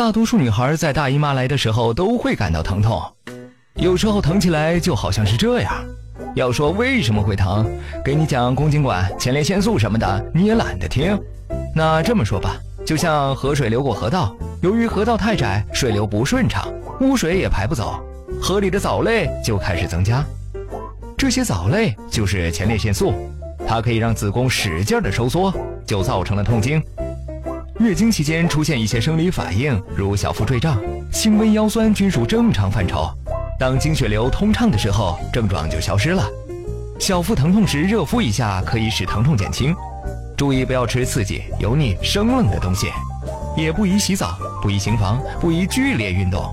大多数女孩在大姨妈来的时候都会感到疼痛，有时候疼起来就好像是这样。要说为什么会疼，给你讲宫颈管、前列腺素什么的，你也懒得听。那这么说吧，就像河水流过河道，由于河道太窄，水流不顺畅，污水也排不走，河里的藻类就开始增加。这些藻类就是前列腺素，它可以让子宫使劲的收缩，就造成了痛经。月经期间出现一些生理反应，如小腹坠胀、轻微腰酸，均属正常范畴。当经血流通畅的时候，症状就消失了。小腹疼痛时，热敷一下可以使疼痛减轻。注意不要吃刺激、油腻、生冷的东西，也不宜洗澡，不宜行房，不宜剧烈运动。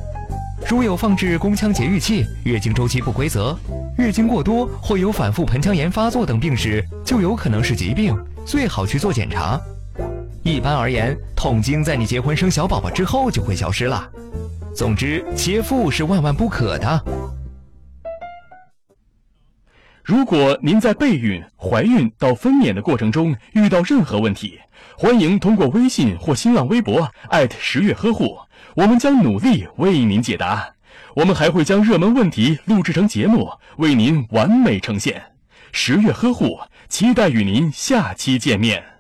如有放置宫腔节育器、月经周期不规则、月经过多或有反复盆腔炎发作等病史，就有可能是疾病，最好去做检查。一般而言，痛经在你结婚生小宝宝之后就会消失了。总之，切腹是万万不可的。如果您在备孕、怀孕到分娩的过程中遇到任何问题，欢迎通过微信或新浪微博艾特十月呵护，我们将努力为您解答。我们还会将热门问题录制成节目，为您完美呈现。十月呵护，期待与您下期见面。